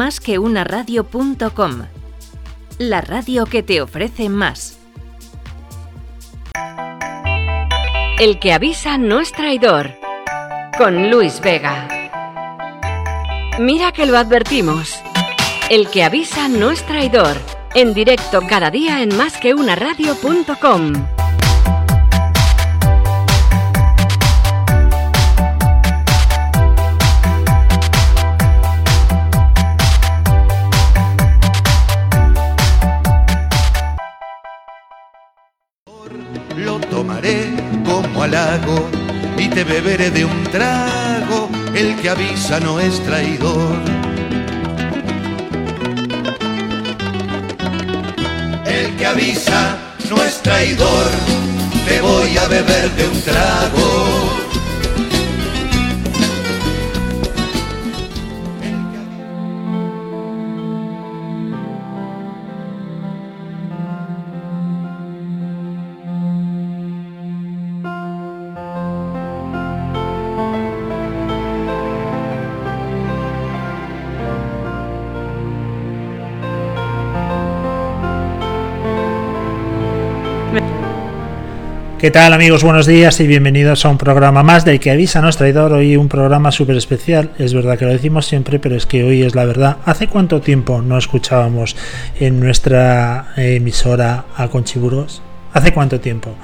Más que una radio.com. La radio que te ofrece más. El que avisa no es traidor. Con Luis Vega. Mira que lo advertimos. El que avisa no es traidor. En directo cada día en másqueunaradio.com. Lo tomaré como halago y te beberé de un trago. El que avisa no es traidor. El que avisa no es traidor. Te voy a beber de un trago. ¿Qué tal amigos? Buenos días y bienvenidos a un programa más del que avisa nuestro traidor. Hoy un programa súper especial. Es verdad que lo decimos siempre, pero es que hoy es la verdad. ¿Hace cuánto tiempo no escuchábamos en nuestra emisora a Conchiburos? ¿Hace cuánto tiempo?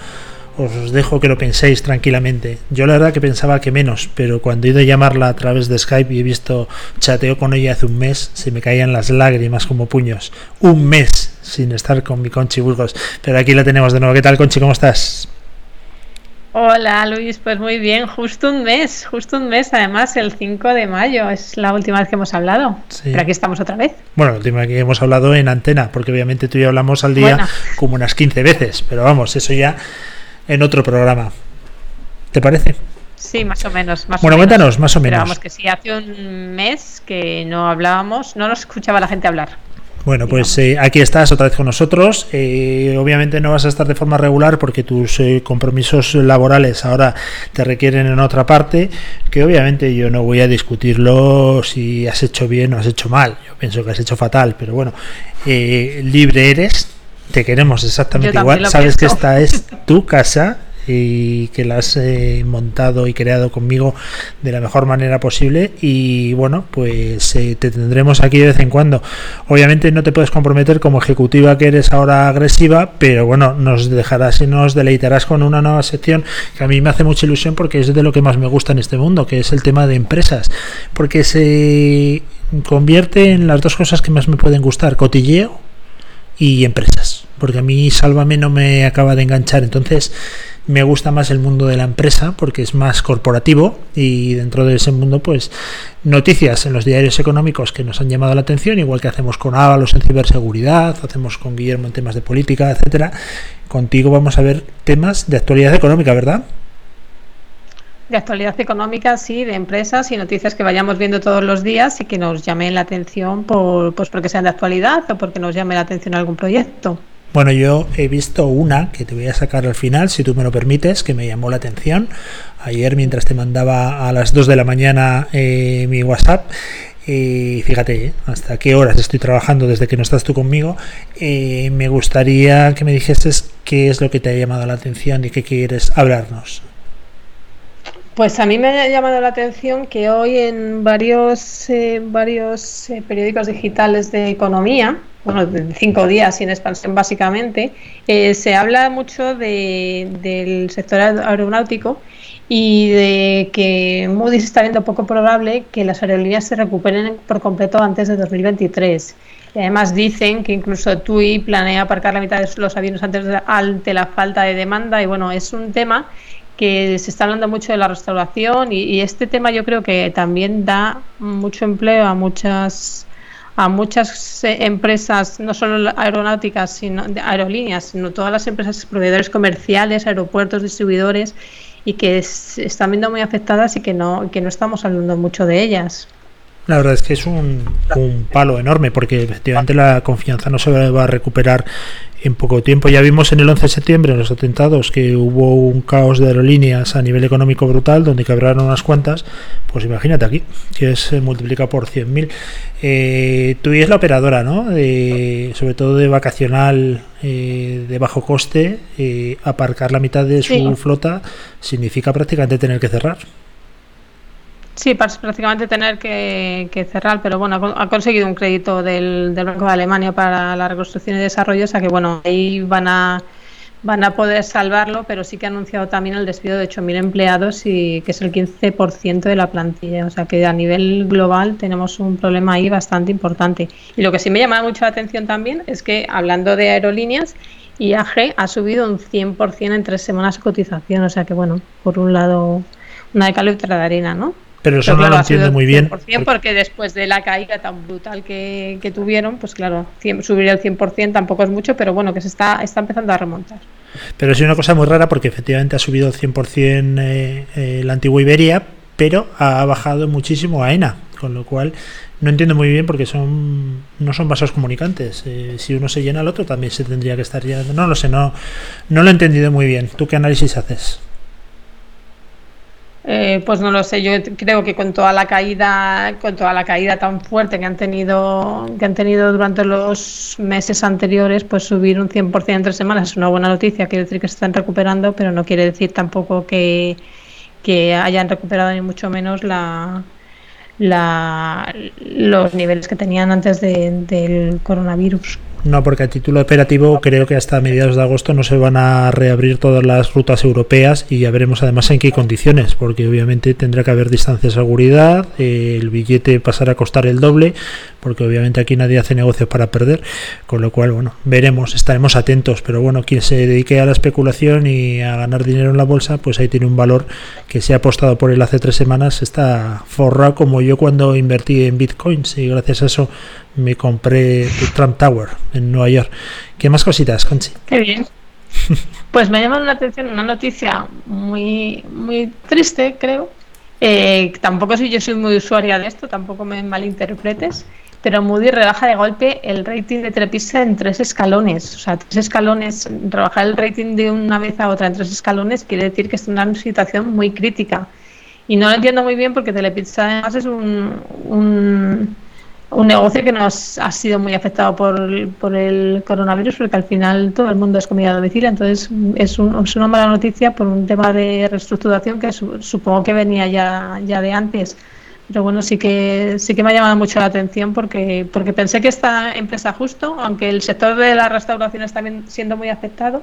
Os dejo que lo penséis tranquilamente. Yo la verdad que pensaba que menos, pero cuando he ido a llamarla a través de Skype y he visto chateo con ella hace un mes, se me caían las lágrimas como puños. Un mes sin estar con mi Conchi Burgos. Pero aquí la tenemos de nuevo. ¿Qué tal, Conchi? ¿Cómo estás? Hola Luis, pues muy bien, justo un mes, justo un mes, además el 5 de mayo es la última vez que hemos hablado, sí. pero aquí estamos otra vez. Bueno, la última vez que hemos hablado en antena, porque obviamente tú y yo hablamos al día bueno. como unas 15 veces, pero vamos, eso ya en otro programa. ¿Te parece? Sí, más o menos. Más bueno, o cuéntanos, menos. más o menos. Pero vamos, que sí, hace un mes que no hablábamos, no nos escuchaba la gente hablar. Bueno, pues eh, aquí estás otra vez con nosotros. Eh, obviamente no vas a estar de forma regular porque tus eh, compromisos laborales ahora te requieren en otra parte, que obviamente yo no voy a discutirlo si has hecho bien o has hecho mal. Yo pienso que has hecho fatal, pero bueno, libre eres, te queremos exactamente igual. Sabes pienso. que esta es tu casa y que la has eh, montado y creado conmigo de la mejor manera posible. Y bueno pues eh, te tendremos aquí de vez en cuando. Obviamente no te puedes comprometer como ejecutiva que eres ahora agresiva pero bueno nos dejarás y nos deleitarás con una nueva sección que a mí me hace mucha ilusión porque es de lo que más me gusta en este mundo que es el tema de empresas. Porque se convierte en las dos cosas que más me pueden gustar cotilleo y empresas porque a mí Sálvame no me acaba de enganchar. Entonces me gusta más el mundo de la empresa porque es más corporativo y dentro de ese mundo pues noticias en los diarios económicos que nos han llamado la atención igual que hacemos con Ábalos en ciberseguridad hacemos con Guillermo en temas de política etcétera. Contigo vamos a ver temas de actualidad económica verdad de actualidad económica, sí, de empresas y noticias que vayamos viendo todos los días y que nos llamen la atención por, pues porque sean de actualidad o porque nos llame la atención algún proyecto. Bueno, yo he visto una que te voy a sacar al final, si tú me lo permites, que me llamó la atención. Ayer, mientras te mandaba a las 2 de la mañana eh, mi WhatsApp, y fíjate, ¿eh? hasta qué horas estoy trabajando desde que no estás tú conmigo, eh, me gustaría que me dijeses qué es lo que te ha llamado la atención y qué quieres hablarnos. Pues a mí me ha llamado la atención que hoy en varios, eh, varios eh, periódicos digitales de economía, bueno, de cinco días en expansión básicamente, eh, se habla mucho de, del sector aeronáutico y de que Moody's está viendo poco probable que las aerolíneas se recuperen por completo antes de 2023. Y además dicen que incluso TUI planea aparcar la mitad de los aviones antes de, ante la falta de demanda y bueno, es un tema que se está hablando mucho de la restauración y, este tema yo creo que también da mucho empleo a muchas a muchas empresas, no solo aeronáuticas, sino aerolíneas, sino todas las empresas, proveedores comerciales, aeropuertos, distribuidores, y que se están viendo muy afectadas y que no, que no estamos hablando mucho de ellas. La verdad es que es un, un, palo enorme porque efectivamente la confianza no se va a recuperar en poco tiempo. Ya vimos en el 11 de septiembre, en los atentados, que hubo un caos de aerolíneas a nivel económico brutal, donde quebraron unas cuantas. Pues imagínate aquí, que se multiplica por 100.000. Eh, tú y es la operadora, ¿no? De, sobre todo de vacacional eh, de bajo coste, eh, aparcar la mitad de su flota significa prácticamente tener que cerrar. Sí, prácticamente tener que, cerrar, pero bueno, ha conseguido un crédito del, Banco de Alemania para la reconstrucción y desarrollo, o sea que bueno, ahí van a van a poder salvarlo, pero sí que ha anunciado también el despido de 8.000 empleados y que es el 15% de la plantilla, o sea que a nivel global tenemos un problema ahí bastante importante. Y lo que sí me llama mucho la atención también es que hablando de aerolíneas, IAG ha subido un 100% en tres semanas de cotización, o sea que bueno, por un lado una de cal de arena, ¿no? Pero eso no lo entiendo muy bien. Porque después de la caída tan brutal que, tuvieron, pues claro, subir el 100% tampoco es mucho, pero bueno, que se está, está empezando a remontar. Pero es una cosa muy rara porque efectivamente ha subido el 100% eh, eh, la antigua Iberia, pero ha bajado muchísimo AENA, con lo cual no entiendo muy bien porque son no son vasos comunicantes. Eh, si uno se llena, el otro también se tendría que estar llenando. No lo sé, no, no lo he entendido muy bien. ¿Tú qué análisis haces? Eh, pues no lo sé, yo creo que con toda la caída, con toda la caída tan fuerte que han tenido, que han tenido durante los meses anteriores, pues subir un 100% en tres semanas es una buena noticia, quiere decir que se están recuperando, pero no quiere decir tampoco que, que hayan recuperado ni mucho menos la, la, los niveles que tenían antes del coronavirus. No, porque a título operativo creo que hasta mediados de agosto no se van a reabrir todas las rutas europeas y ya veremos además en qué condiciones, porque obviamente tendrá que haber distancia de seguridad, eh, el billete pasará a costar el doble, porque obviamente aquí nadie hace negocios para perder, con lo cual, bueno, veremos, estaremos atentos, pero bueno, quien se dedique a la especulación y a ganar dinero en la bolsa, pues ahí tiene un valor que se ha apostado por él hace tres semanas, está forrado como yo cuando invertí en bitcoins y gracias a eso me compré Trump Tower en Nueva York. ¿Qué más cositas, Conchi? Qué bien. Pues me llama la atención una noticia muy, muy triste, creo. Eh, tampoco soy yo soy muy usuaria de esto, tampoco me malinterpretes, pero Moody rebaja de golpe el rating de Telepizza en tres escalones. O sea, tres escalones, rebajar el rating de una vez a otra en tres escalones quiere decir que es una situación muy crítica. Y no lo entiendo muy bien porque Telepizza además es un un negocio que nos ha sido muy afectado por, por, el coronavirus, porque al final todo el mundo es comida a domicilio, entonces es, una mala noticia por un tema de reestructuración que supongo que venía ya, ya de antes. Pero bueno, sí que sí que me ha llamado mucho la atención porque porque pensé que esta empresa justo, aunque el sector de la restauración está siendo muy afectado,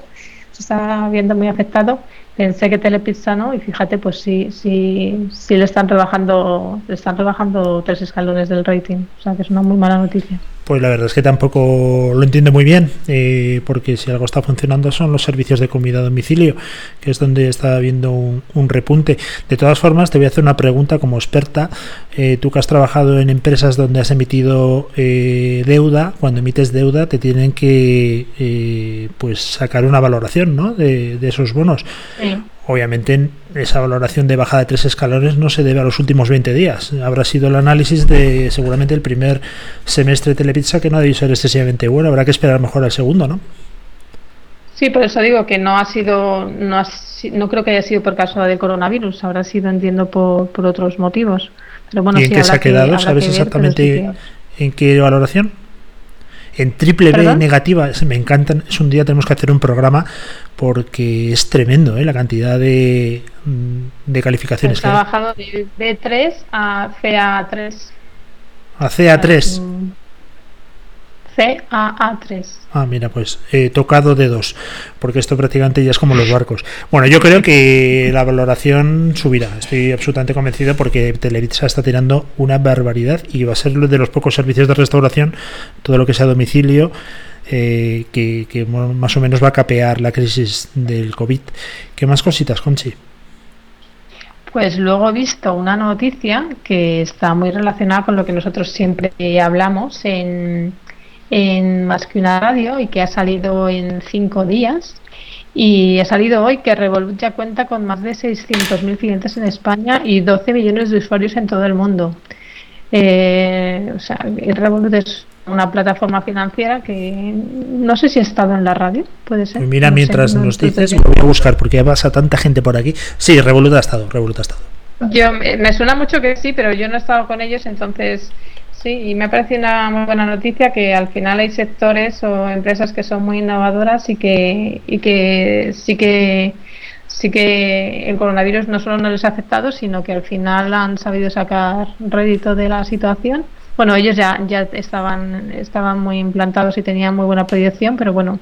se está viendo muy afectado, pensé que Telepizza no y fíjate pues sí sí sí le están rebajando le están rebajando tres escalones del rating o sea que es una muy mala noticia pues la verdad es que tampoco lo entiendo muy bien, eh, porque si algo está funcionando son los servicios de comida a domicilio, que es donde está habiendo un, repunte. De todas formas, te voy a hacer una pregunta como experta. Eh, tú que has trabajado en empresas donde has emitido eh, deuda, cuando emites deuda te tienen que pues sacar una valoración ¿no? de, de esos bonos. Sí. Obviamente esa valoración de bajada de tres escalones no se debe a los últimos 20 días. Habrá sido el análisis de seguramente el primer semestre de Telepizza que no debe ser excesivamente bueno. Habrá que esperar mejor al segundo, ¿no? Sí, por eso digo que no ha sido, no, no creo que haya sido por causa del coronavirus, habrá sido, entiendo, por, por otros motivos. Pero bueno, ¿Y en qué se ha quedado? ¿Sabes exactamente en qué valoración? En triple B negativa, me encantan. Es un día tenemos que hacer un programa porque es tremendo ¿eh? la cantidad de, mm, de calificaciones. que ha bajado de B3 a CA3. A CA3. CAA3. Ah, mira, pues he tocado de dos, porque esto prácticamente ya es como los barcos. Bueno, yo creo que la valoración subirá, estoy absolutamente convencido porque Televisa está tirando una barbaridad y va a ser uno de los pocos servicios de restauración, todo lo que sea domicilio, eh, que, que, más o menos va a capear la crisis del COVID. ¿Qué más cositas, Conchi? Pues luego he visto una noticia que está muy relacionada con lo que nosotros siempre hablamos en en Más que una radio y que ha salido en cinco días. Y ha salido hoy que Revolut ya cuenta con más de 600.000 clientes en España y 12 millones de usuarios en todo el mundo. Eh, o sea, Revolut es una plataforma financiera que no sé si ha estado en la radio, puede ser. Pues mira, No sé, mientras no nos dices, lo voy a buscar porque ya pasa tanta gente por aquí. Sí, Revolut ha estado, Revolut ha estado. Yo me suena mucho que sí, pero yo no he estado con ellos, entonces sí, y me ha parecido una muy buena noticia que al final hay sectores o empresas que son muy innovadoras y que sí que sí que el coronavirus no solo no les ha afectado, sino que al final han sabido sacar rédito de la situación. Bueno, ellos ya estaban muy implantados y tenían muy buena proyección, pero bueno,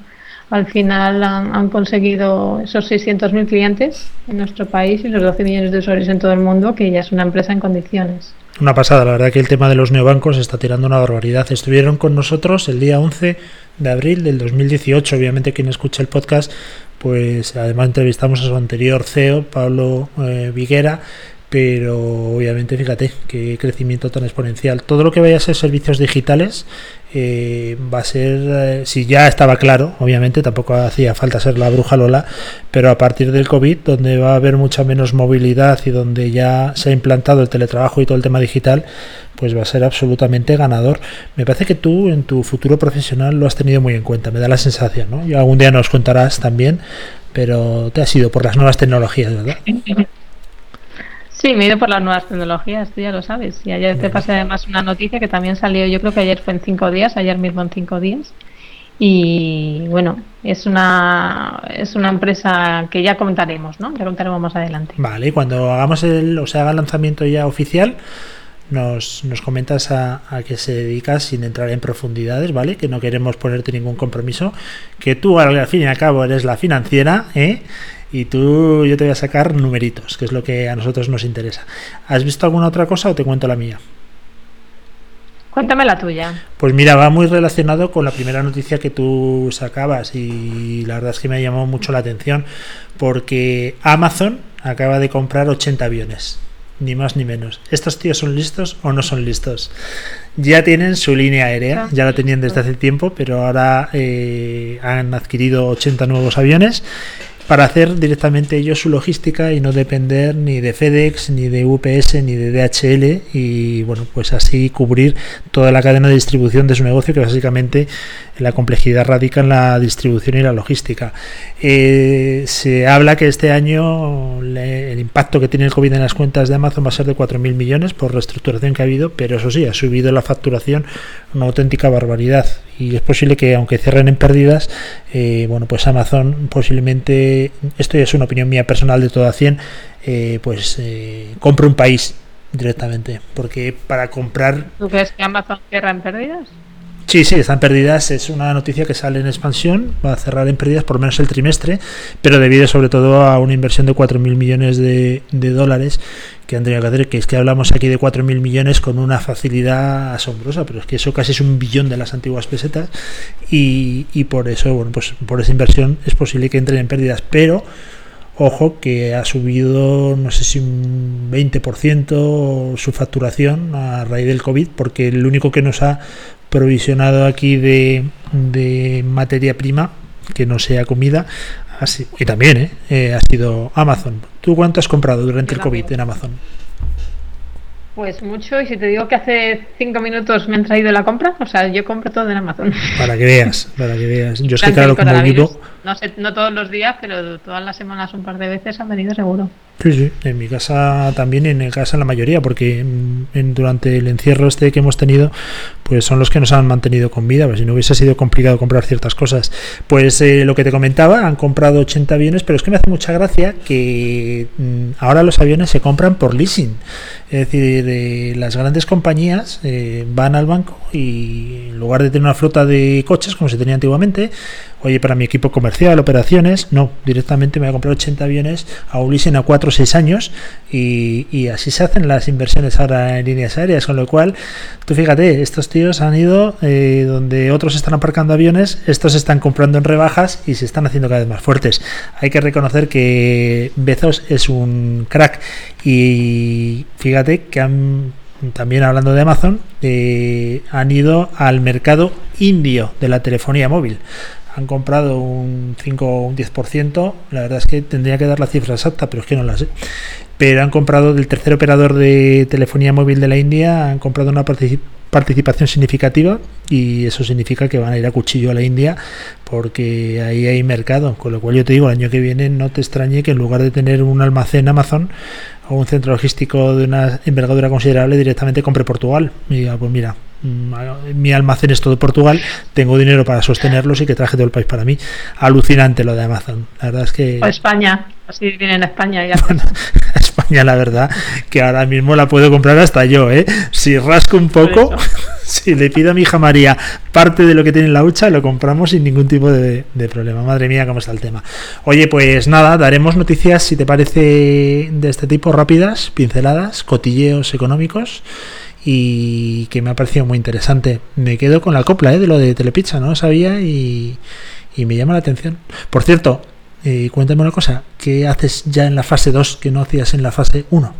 al final han, han conseguido esos 600.000 clientes en nuestro país y los 12 millones de usuarios en todo el mundo, que ya es una empresa en condiciones. Una pasada, la verdad que el tema de los neobancos está tirando una barbaridad. Estuvieron con nosotros el día 11 de abril del 2018. Obviamente quien escucha el podcast, pues además entrevistamos a su anterior CEO, Pablo eh, Viguera, pero obviamente fíjate qué crecimiento tan exponencial. Todo lo que vaya a ser servicios digitales eh, va a ser, eh, si ya estaba claro, obviamente tampoco hacía falta ser la bruja Lola, pero a partir del COVID, donde va a haber mucha menos movilidad y donde ya se ha implantado el teletrabajo y todo el tema digital, pues va a ser absolutamente ganador. Me parece que tú en tu futuro profesional lo has tenido muy en cuenta, me da la sensación, ¿no? Y algún día nos contarás también, pero te has ido por las nuevas tecnologías, ¿verdad? Sí, me he ido por las nuevas tecnologías, tú ya lo sabes. Y ayer te pasé además una noticia que también salió, yo creo que ayer fue en cinco días, ayer mismo en cinco días. Y bueno, es una es una empresa que ya comentaremos, ¿no? Ya contaremos más adelante. Vale, y cuando hagamos el, o sea, haga el lanzamiento ya oficial, nos, nos comentas a, a qué se dedica sin entrar en profundidades, ¿vale? Que no queremos ponerte ningún compromiso, que tú al fin y al cabo eres la financiera, ¿eh? Y tú, yo te voy a sacar numeritos, que es lo que a nosotros nos interesa. ¿Has visto alguna otra cosa o te cuento la mía? Cuéntame la tuya. Pues mira, va muy relacionado con la primera noticia que tú sacabas y la verdad es que me ha llamado mucho la atención porque Amazon acaba de comprar 80 aviones, ni más ni menos. ¿Estos tíos son listos o no son listos? Ya tienen su línea aérea, ya la tenían desde hace tiempo, pero ahora eh, han adquirido 80 nuevos aviones para hacer directamente ellos su logística y no depender ni de FedEx, ni de UPS, ni de DHL y bueno, pues así cubrir toda la cadena de distribución de su negocio que básicamente la complejidad radica en la distribución y la logística. Eh, se habla que este año el impacto que tiene el COVID en las cuentas de Amazon va a ser de 4.000 millones por reestructuración que ha habido, pero eso sí, ha subido la facturación una auténtica barbaridad y es posible que aunque cierren en pérdidas, eh, bueno, pues Amazon posiblemente, esto ya es una opinión mía personal de toda 100, eh, pues eh, compre un país directamente, porque para comprar... ¿Tú crees que Amazon cierra en pérdidas? Sí, sí, están pérdidas. Es una noticia que sale en expansión. Va a cerrar en pérdidas por menos el trimestre, pero debido sobre todo a una inversión de 4.000 millones de, dólares que han tenido que. Que es que hablamos aquí de 4.000 millones con una facilidad asombrosa, pero es que eso casi es un billón de las antiguas pesetas. Y, y por eso, bueno, pues por esa inversión es posible que entren en pérdidas, pero ojo que ha subido no sé si un 20% su facturación a raíz del COVID porque el único que nos ha provisionado aquí de, de materia prima que no sea comida así y también ¿eh? Eh, ha sido Amazon ¿tú cuánto has comprado durante el COVID en Amazon? Pues mucho, y si te digo que hace cinco minutos me han traído la compra, o sea, yo compro todo en Amazon. Para que veas, para que veas. Yo es que claro, como vivo... No, sé, no todos los días, pero todas las semanas un par de veces han venido seguro. Sí, sí, en mi casa también, en el casa la mayoría, porque en, durante el encierro este que hemos tenido, pues son los que nos han mantenido con vida, pues si no hubiese sido complicado comprar ciertas cosas. Pues eh, lo que te comentaba, han comprado 80 aviones, pero es que me hace mucha gracia que mmm, ahora los aviones se compran por leasing. Es decir, eh, las grandes compañías eh, van al banco y en lugar de tener una flota de coches como se tenía antiguamente, oye, para mi equipo comercial, operaciones, no, directamente me voy a comprar 80 aviones a leasing a 4 o 6 años y, y, así se hacen las inversiones ahora en líneas aéreas, con lo cual, tú fíjate, estos tíos han ido eh, donde otros están aparcando aviones, estos están comprando en rebajas y se están haciendo cada vez más fuertes. Hay que reconocer que Bezos es un crack y fíjate que han también hablando de Amazon, eh, han ido al mercado indio de la telefonía móvil. Han comprado un 5 o un 10%. La verdad es que tendría que dar la cifra exacta, pero es que no la sé. Pero han comprado del tercer operador de telefonía móvil de la India, han comprado una participación significativa y eso significa que van a ir a cuchillo a la India porque ahí hay mercado. Con lo cual yo te digo, el año que viene no te extrañe que en lugar de tener un almacén Amazon o un centro logístico de una envergadura considerable, directamente compre Portugal. Y diga, pues mira, mi almacén es todo Portugal, tengo dinero para sostenerlos y que traje todo el país para mí. Alucinante lo de Amazon. La verdad es que. O España, así viene en España ya. España, la verdad, que ahora mismo la puedo comprar hasta yo, ¿eh? Si rasco un poco, si le pido a mi hija María parte de lo que tiene en la hucha, lo compramos sin ningún tipo de, de problema. Madre mía, cómo está el tema. Oye, pues nada, daremos noticias, si te parece, de este tipo rápidas, pinceladas, cotilleos económicos y que me ha parecido muy interesante. Me quedo con la copla ¿eh? de lo de Telepizza, no lo sabía y, me llama la atención. Por cierto, eh, cuéntame una cosa, ¿qué haces ya en la fase 2 que no hacías en la fase 1?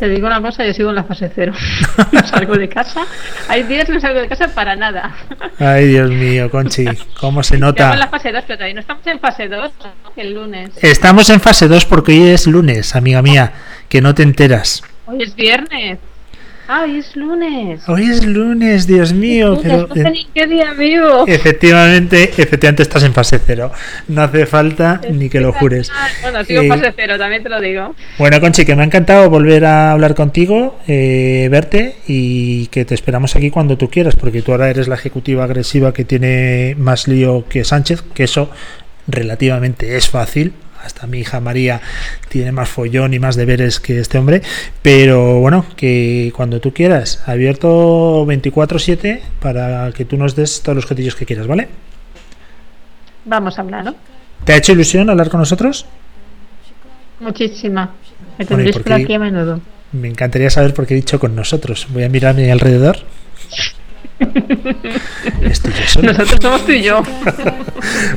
Te digo una cosa, yo sigo en la fase 0. no salgo de casa. Hay días que no salgo de casa para nada. Ay, Dios mío, Conchi, ¿cómo se nota? Estamos en la fase 2, pero todavía no estamos en fase 2, el lunes. Estamos en fase 2 porque hoy es lunes, amiga mía, que no te enteras. Hoy es viernes. Ah, hoy es lunes. Hoy es lunes, Dios mío. pero, no sé ni qué día vivo. Efectivamente, efectivamente estás en fase cero. No hace falta ni que lo jures. Bueno, sigo en fase eh, cero, también te lo digo. Bueno, Conchi, que me ha encantado volver a hablar contigo, eh, verte y que te esperamos aquí cuando tú quieras, porque tú ahora eres la ejecutiva agresiva que tiene más lío que Sánchez, que eso relativamente es fácil hasta mi hija María tiene más follón y más deberes que este hombre, pero bueno, que cuando tú quieras, abierto 24/7 para que tú nos des todos los cotillos que quieras, ¿vale? Vamos a hablar, ¿no? ¿Te ha hecho ilusión hablar con nosotros? Muchísima. Me tendréis por aquí a menudo. Me encantaría saber por qué he dicho con nosotros. Voy a mirar a mi alrededor. Nosotros somos tú y yo.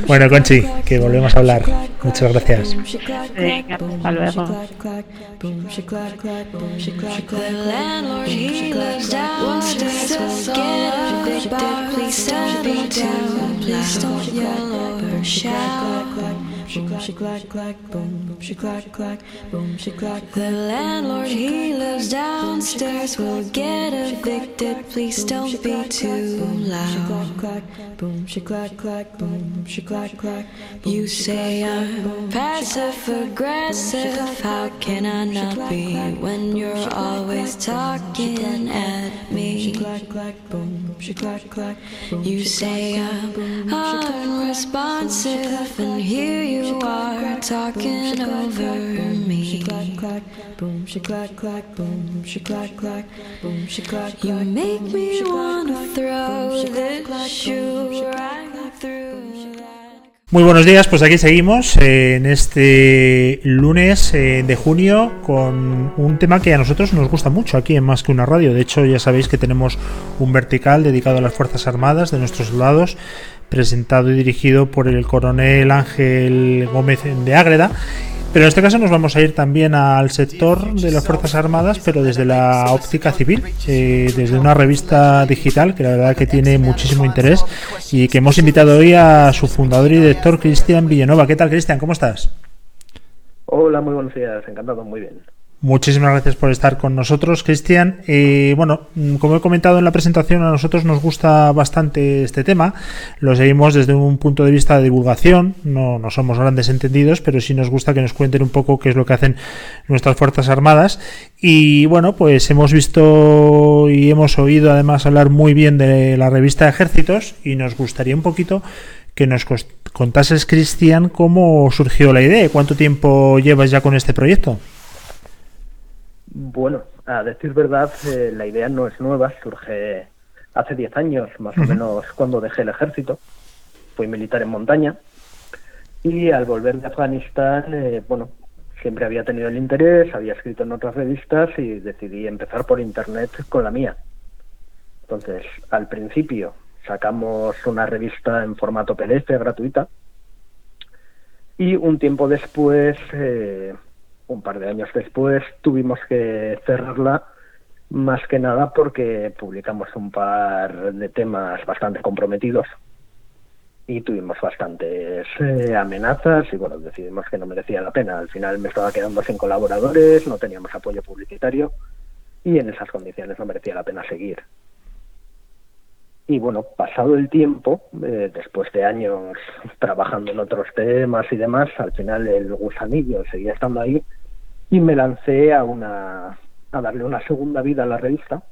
bueno, Conchi, que volvemos a hablar. Muchas gracias. Venga, hasta luego. Boom, she clack clack, boom, she clack clack, boom, she clack. The landlord he lives downstairs will get evicted. Please don't be too loud. Boom, she clack clack, boom, she clack clack. You say I'm passive aggressive. How can I not be when you're always talking at me? You say I'm unresponsive, and here you are talking over me. Boom, she clack clack, boom, she clack clack, boom, she clack clack. You make me wanna throw this shoe right Muy buenos días, pues aquí seguimos en este lunes eh, de junio con un tema que a nosotros nos gusta mucho aquí en Más que una radio. De hecho, ya sabéis que tenemos un vertical dedicado a las Fuerzas Armadas de nuestros soldados presentado y dirigido por el coronel Ángel Gómez de Ágreda. Pero en este caso nos vamos a ir también al sector de las Fuerzas Armadas, pero desde la óptica civil, eh, desde una revista digital que la verdad que tiene muchísimo interés y que hemos invitado hoy a su fundador y director, Cristian Villanova. ¿Qué tal, Cristian? ¿Cómo estás? Hola, muy buenos días, encantado, muy bien. Muchísimas gracias por estar con nosotros, Cristian. Eh, bueno, mm, como he comentado en la presentación, a nosotros nos gusta bastante este tema. Lo seguimos desde un punto de vista de divulgación. No, no somos grandes entendidos, pero sí nos gusta que nos cuenten un poco qué es lo que hacen nuestras Fuerzas Armadas. Y bueno, pues hemos visto y hemos oído además hablar muy bien de la revista Ejércitos y nos gustaría un poquito que nos contases, Cristian, cómo surgió la idea. ¿Cuánto tiempo llevas ya con este proyecto? Bueno, a decir verdad, eh, la idea no es nueva, surge hace 10 años, más o menos cuando dejé el ejército. Fui militar en montaña y al volver de Afganistán, eh, bueno, siempre había tenido el interés, había escrito en otras revistas y decidí empezar por internet con la mía. Entonces, al principio sacamos una revista en formato PDF gratuita y un tiempo después eh, un par de años después tuvimos que cerrarla más que nada porque publicamos un par de temas bastante comprometidos y tuvimos bastantes eh, amenazas y bueno, decidimos que no merecía la pena. Al final me estaba quedando sin colaboradores, no teníamos apoyo publicitario y en esas condiciones no merecía la pena seguir. Y bueno, pasado el tiempo, eh, después de años trabajando en otros temas y demás, al final el gusanillo seguía estando ahí y me lancé a una a darle una segunda vida a la revista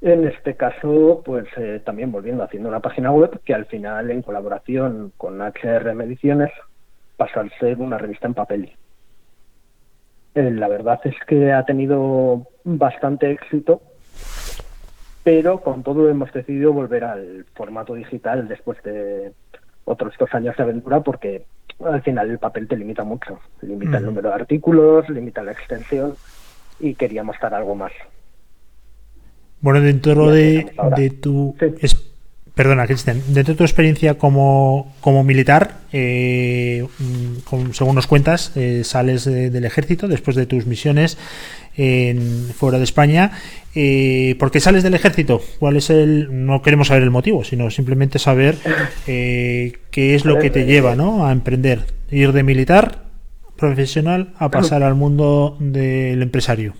en este caso, pues eh, también volviendo haciendo una página web que al final, en colaboración con HR Mediciones, pasó a ser una revista en papel. Eh, la verdad es que ha tenido bastante éxito, pero con todo hemos decidido volver al formato digital después de otros dos años de aventura porque al final el papel te limita mucho, limita el número de artículos, limita la extensión y queríamos dar algo más. Bueno, dentro de, tu... perdona, Cristian, dentro de tu experiencia como, como militar, eh, mm, según nos cuentas, eh, sales del ejército después de tus misiones en, fuera de España. Eh, ¿Por qué sales del ejército? ¿Cuál es el.? No queremos saber el motivo, sino simplemente saber qué es lo que te lleva ¿no? a emprender. Ir de militar profesional a pasar al mundo del empresario.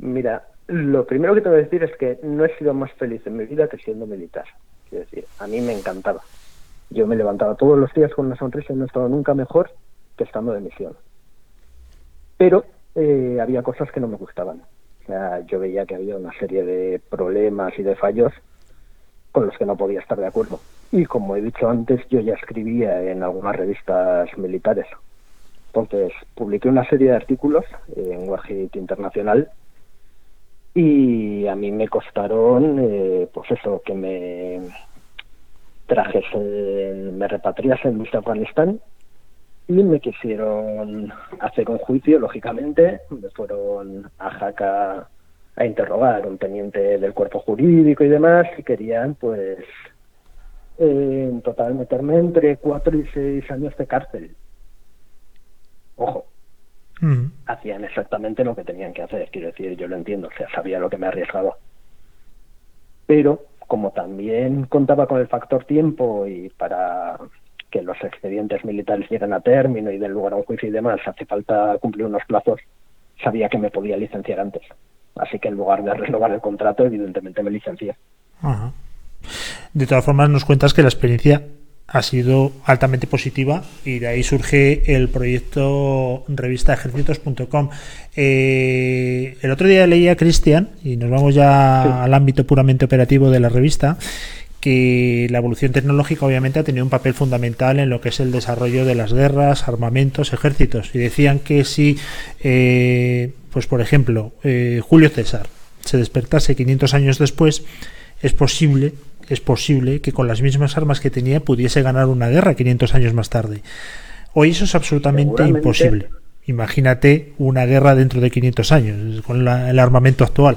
Mira, lo primero que te voy a decir es que no he sido más feliz en mi vida que siendo militar. Quiero decir, a mí me encantaba. Yo me levantaba todos los días con una sonrisa y no he estado nunca mejor que estando de misión. Pero eh, había cosas que no me gustaban. O sea, yo veía que había una serie de problemas y de fallos con los que no podía estar de acuerdo. Y como he dicho antes, yo ya escribía en algunas revistas militares. Entonces, publiqué una serie de artículos en Wajit Internacional y a mí me costaron, eh, pues eso, que me trajesen, me repatriasen desde Afganistán y me quisieron hacer un juicio, lógicamente, me fueron a Jaca a interrogar un teniente del cuerpo jurídico y demás y querían pues eh, en total meterme entre cuatro y seis años de cárcel. Ojo, hacían exactamente lo que tenían que hacer. Quiero decir, yo lo entiendo, o sea, sabía lo que me arriesgaba. Pero como también contaba con el factor tiempo y para que los expedientes militares lleguen a término y den lugar a un juicio y demás, hace falta cumplir unos plazos, sabía que me podía licenciar antes. Así que en lugar de renovar el contrato, evidentemente me licencié. De todas formas, nos cuentas que la experiencia ha sido altamente positiva y de ahí surge el proyecto revistaejércitos.com. Eh, el otro día leía a Cristian, y nos vamos ya al ámbito puramente operativo de la revista, que la evolución tecnológica obviamente ha tenido un papel fundamental en lo que es el desarrollo de las guerras, armamentos, ejércitos. Y decían que si, eh, pues por ejemplo, eh, Julio César se despertase 500 años después, es posible es posible que con las mismas armas que tenía pudiese ganar una guerra 500 años más tarde. Hoy eso es absolutamente imposible. Imagínate una guerra dentro de 500 años con el armamento actual.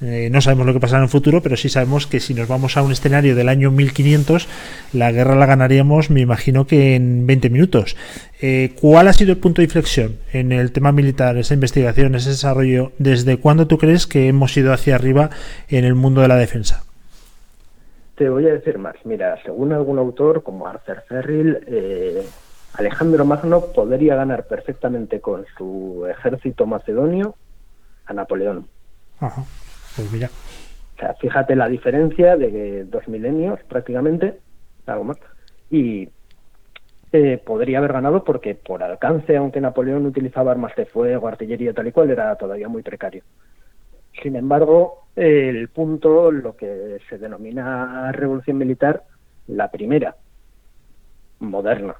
Eh, no sabemos lo que pasará en el futuro, pero sí sabemos que si nos vamos a un escenario del año 1500, la guerra la ganaríamos, me imagino que en 20 minutos. Eh, ¿Cuál ha sido el punto de inflexión en el tema militar, esa investigación, ese desarrollo? ¿Desde cuándo tú crees que hemos ido hacia arriba en el mundo de la defensa? Te voy a decir más. Mira, según algún autor, como Arthur Ferril, eh, Alejandro Magno podría ganar perfectamente con su ejército macedonio a Napoleón. Ajá. Pues mira. O sea, fíjate la diferencia de dos milenios prácticamente, algo más. Y eh, podría haber ganado porque por alcance, aunque Napoleón utilizaba armas de fuego, artillería tal y cual, era todavía muy precario. Sin embargo, el punto, lo que se denomina revolución militar, la primera, moderna,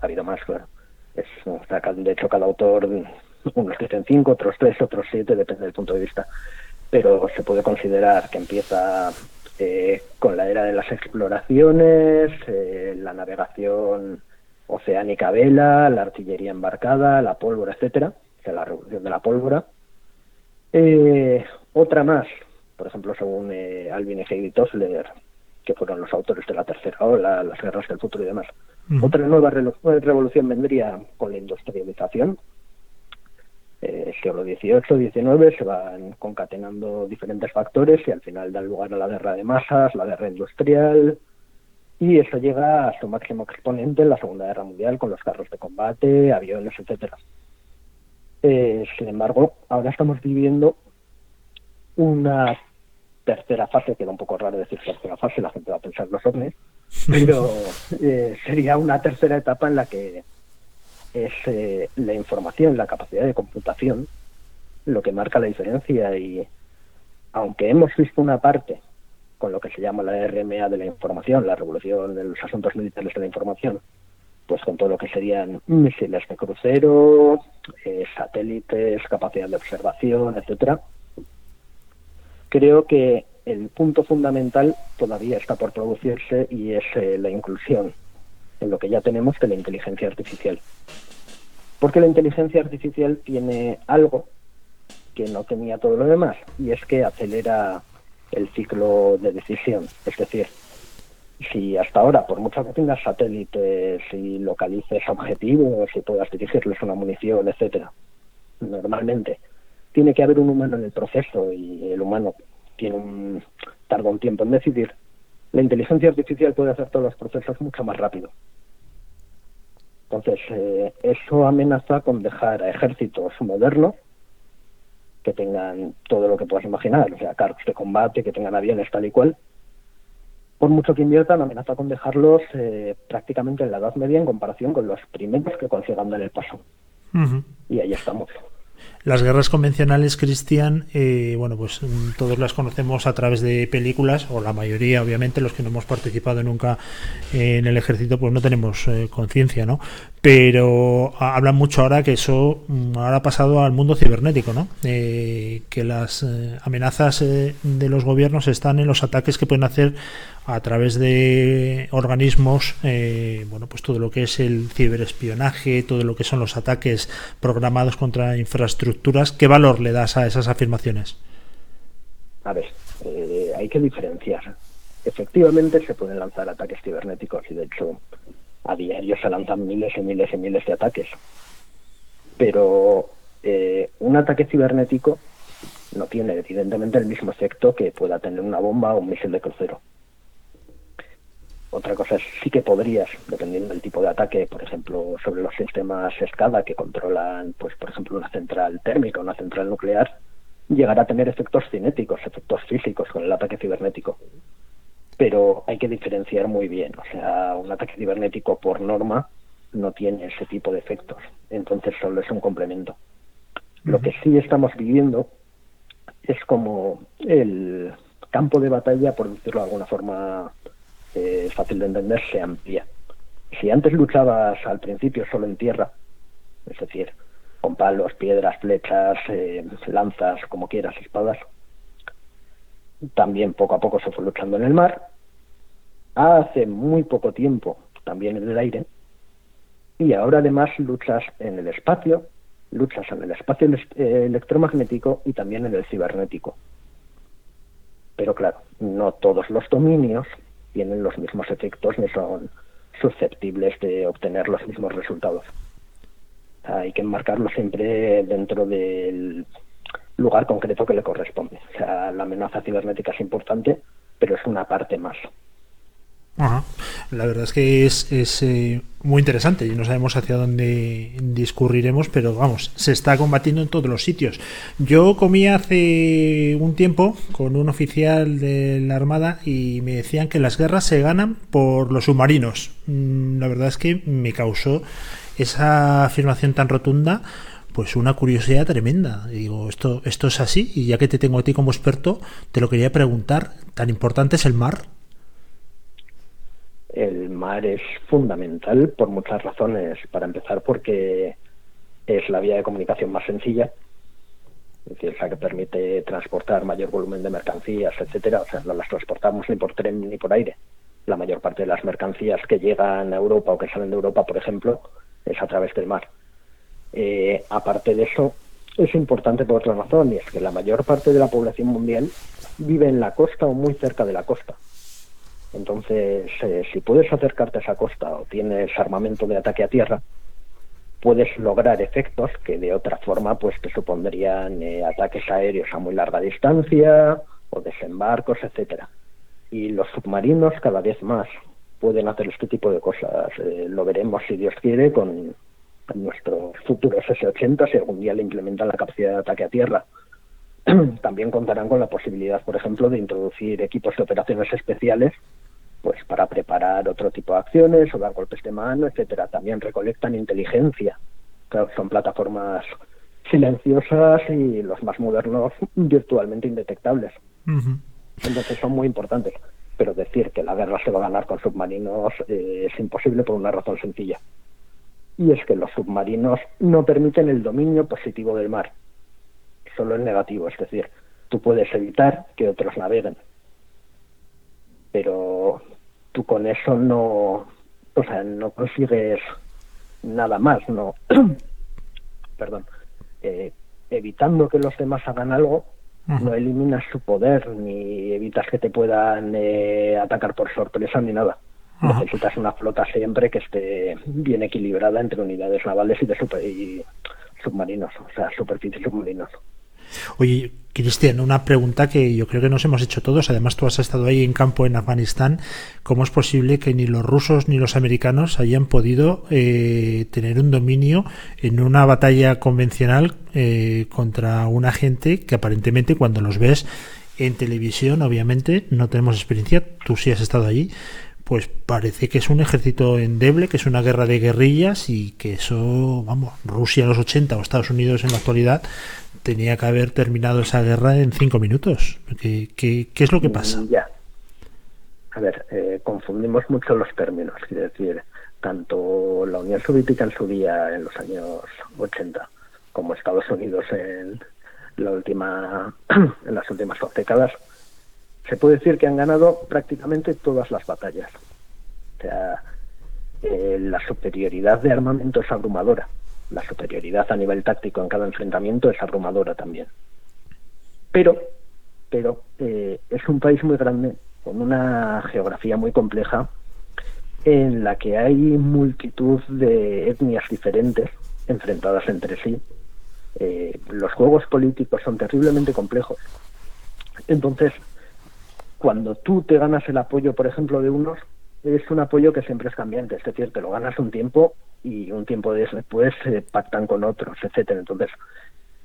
ha habido más, claro. Es, de hecho, cada autor, unos dicen cinco, otros tres, otros siete, depende del punto de vista. Pero se puede considerar que empieza eh, con la era de las exploraciones, eh, la navegación oceánica vela, la artillería embarcada, la pólvora, etcétera, o sea, la revolución de la pólvora, eh, otra más, por ejemplo, según eh, Alvin y Heidi Tosler, que fueron los autores de la tercera ola, las guerras del futuro y demás. Otra nueva revolución vendría con la industrialización. Eh, siglo XVIII, XIX se van concatenando diferentes factores y al final dan lugar a la guerra de masas, la guerra industrial, y eso llega a su máximo exponente en la Segunda Guerra Mundial con los carros de combate, aviones, etcétera. Eh, sin embargo, ahora estamos viviendo una tercera fase, queda un poco raro decir tercera fase, la gente va a pensar los ovnis, pero eh, sería una tercera etapa en la que es eh, la información, la capacidad de computación, lo que marca la diferencia y aunque hemos visto una parte con lo que se llama la RMA de la información, la revolución de los asuntos militares de la información, pues con todo lo que serían misiles de crucero, eh, satélites, capacidad de observación, etcétera. Creo que el punto fundamental todavía está por producirse y es eh, la inclusión en lo que ya tenemos de la inteligencia artificial. Porque la inteligencia artificial tiene algo que no tenía todo lo demás y es que acelera el ciclo de decisión. Es decir, si hasta ahora, por mucho que tengas satélites y localices objetivos y puedas dirigirles una munición, etcétera, normalmente tiene que haber un humano en el proceso y el humano tiene un tarda un tiempo en decidir. La inteligencia artificial puede hacer todos los procesos mucho más rápido. Entonces, eh, eso amenaza con dejar a ejércitos modernos que tengan todo lo que puedas imaginar, o sea, carros de combate, que tengan aviones tal y cual, por mucho que inviertan, amenaza con dejarlos eh, prácticamente en la Edad Media en comparación con los primeros que consigan dar el paso. Y ahí estamos. Las guerras convencionales, Cristian, eh, bueno, pues mm, todos las conocemos a través de películas, o la mayoría, obviamente, los que no hemos participado nunca en el ejército, pues no tenemos eh, conciencia, ¿no? Pero hablan mucho ahora que eso mm, ahora ha pasado al mundo cibernético, ¿no? Eh, que las amenazas de los gobiernos están en los ataques que pueden hacer a través de organismos, bueno, pues todo lo que es el ciberespionaje, todo lo que son los ataques programados contra infraestructuras ¿qué valor le das a esas afirmaciones? A ver, eh, hay que diferenciar. Efectivamente se pueden lanzar ataques cibernéticos y de hecho a diario se lanzan miles y miles y miles de ataques. Pero eh, un ataque cibernético no tiene evidentemente el mismo efecto que pueda tener una bomba o un misil de crucero. Otra cosa es sí que podrías, dependiendo del tipo de ataque, por ejemplo, sobre los sistemas SCADA que controlan, pues, por ejemplo, una central térmica, una central nuclear, llegar a tener efectos cinéticos, efectos físicos con el ataque cibernético. Pero hay que diferenciar muy bien. O sea, un ataque cibernético por norma no tiene ese tipo de efectos. Entonces solo es un complemento. Lo que sí estamos viviendo es como el campo de batalla, por decirlo de alguna forma es fácil de entender, se amplía. Si antes luchabas al principio solo en tierra, es decir, con palos, piedras, flechas, eh, lanzas, como quieras, espadas, también poco a poco se fue luchando en el mar. Hace muy poco tiempo también en el aire. Y ahora además luchas en el espacio, luchas en el espacio eh, electromagnético y también en el cibernético. Pero claro, no todos los dominios tienen los mismos efectos ni son susceptibles de obtener los mismos resultados. Hay que enmarcarlo siempre dentro del lugar concreto que le corresponde. O sea, la amenaza cibernética es importante, pero es una parte más. La verdad es que es, eh, muy interesante y no sabemos hacia dónde discurriremos, pero vamos, se está combatiendo en todos los sitios. Yo comí hace un tiempo con un oficial de la Armada y me decían que las guerras se ganan por los submarinos. Mm, la verdad es que me causó esa afirmación tan rotunda pues una curiosidad tremenda. digo, esto, esto es así, y ya que te tengo a ti como experto, te lo quería preguntar, ¿tan importante es el mar? El mar es fundamental por muchas razones. Para empezar, porque es la vía de comunicación más sencilla, es decir, la que permite transportar mayor volumen de mercancías, etcétera. O sea, no las transportamos ni por tren ni por aire. La mayor parte de las mercancías que llegan a Europa o que salen de Europa, por ejemplo, es a través del mar. Eh, aparte de eso, es importante por otra razón, y es que la mayor parte de la población mundial vive en la costa o muy cerca de la costa. Entonces, eh, si puedes acercarte a esa costa o tienes armamento de ataque a tierra, puedes lograr efectos que de otra forma pues te supondrían eh, ataques aéreos a muy larga distancia o desembarcos, etcétera. Y los submarinos cada vez más pueden hacer este tipo de cosas. Eh, lo veremos, si Dios quiere, con nuestros futuros S-80 si algún día le implementan la capacidad de ataque a tierra. También contarán con la posibilidad, por ejemplo, de introducir equipos de operaciones especiales pues para preparar otro tipo de acciones o dar golpes de mano, etcétera. También recolectan inteligencia. son plataformas silenciosas y los más modernos virtualmente indetectables. Entonces son muy importantes. Pero decir que la guerra se va a ganar con submarinos eh, es imposible por una razón sencilla. Y es que los submarinos no permiten el dominio positivo del mar, solo el negativo. Es decir, tú puedes evitar que otros naveguen, pero tú con eso no, o sea, no consigues nada más, no, perdón, eh, evitando que los demás hagan algo, no eliminas su poder ni evitas que te puedan eh, atacar por sorpresa ni nada. Necesitas una flota siempre que esté bien equilibrada entre unidades navales y de super y submarinos, o sea, superficie submarinos. Oye, Cristian, una pregunta que yo creo que nos hemos hecho todos. Además, tú has estado ahí en campo en Afganistán. ¿Cómo es posible que ni los rusos ni los americanos hayan podido eh, tener un dominio en una batalla convencional eh, contra una gente que aparentemente cuando los ves en televisión, obviamente, no tenemos experiencia. Tú sí has estado allí. Pues parece que es un ejército endeble, que es una guerra de guerrillas y que eso, vamos, Rusia en los 80 o Estados Unidos en la actualidad tenía que haber terminado esa guerra en cinco minutos. ¿Qué, es lo que pasa? Ya. A ver, eh, confundimos mucho los términos. Quiero decir, tanto la Unión Soviética en su día, en los años 80, como Estados Unidos en, la última, en las últimas dos décadas, se puede decir que han ganado prácticamente todas las batallas. O sea, eh, la superioridad de armamento es abrumadora la superioridad a nivel táctico en cada enfrentamiento es abrumadora también. Pero, pero eh, es un país muy grande, con una geografía muy compleja, en la que hay multitud de etnias diferentes enfrentadas entre sí. Eh, los juegos políticos son terriblemente complejos. Entonces, cuando tú te ganas el apoyo, por ejemplo, de unos, es un apoyo que siempre es cambiante, es decir, te lo ganas un tiempo y un tiempo después se pactan con otros, etcétera. Entonces,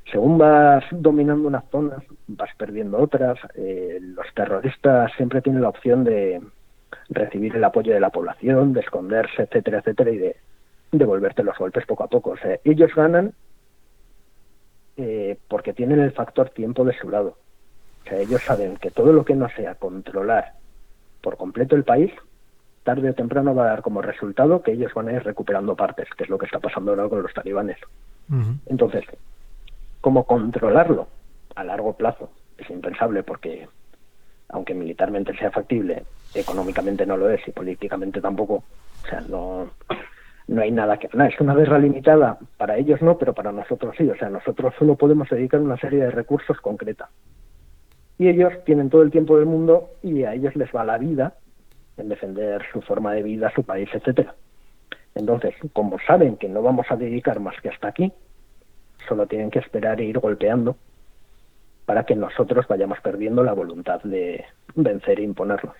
según vas dominando unas zonas, vas perdiendo otras. Eh, los terroristas siempre tienen la opción de recibir el apoyo de la población, de esconderse, etcétera, etcétera, y de devolverte los golpes poco a poco. O sea, ellos ganan eh, porque tienen el factor tiempo de su lado. O sea, ellos saben que todo lo que no sea controlar por completo el país tarde o temprano va a dar como resultado que ellos van a ir recuperando partes, que es lo que está pasando ahora con los talibanes. Entonces, ¿cómo controlarlo a largo plazo? Es impensable porque, aunque militarmente sea factible, económicamente no lo es y políticamente tampoco. O sea, no, no hay nada que... No, es una guerra limitada, para ellos no, pero para nosotros sí. O sea, nosotros solo podemos dedicar una serie de recursos concreta. Y ellos tienen todo el tiempo del mundo y a ellos les va la vida en defender su forma de vida, su país, etcétera. Entonces, como saben que no vamos a dedicar más que hasta aquí, solo tienen que esperar e ir golpeando para que nosotros vayamos perdiendo la voluntad de vencer e imponernos.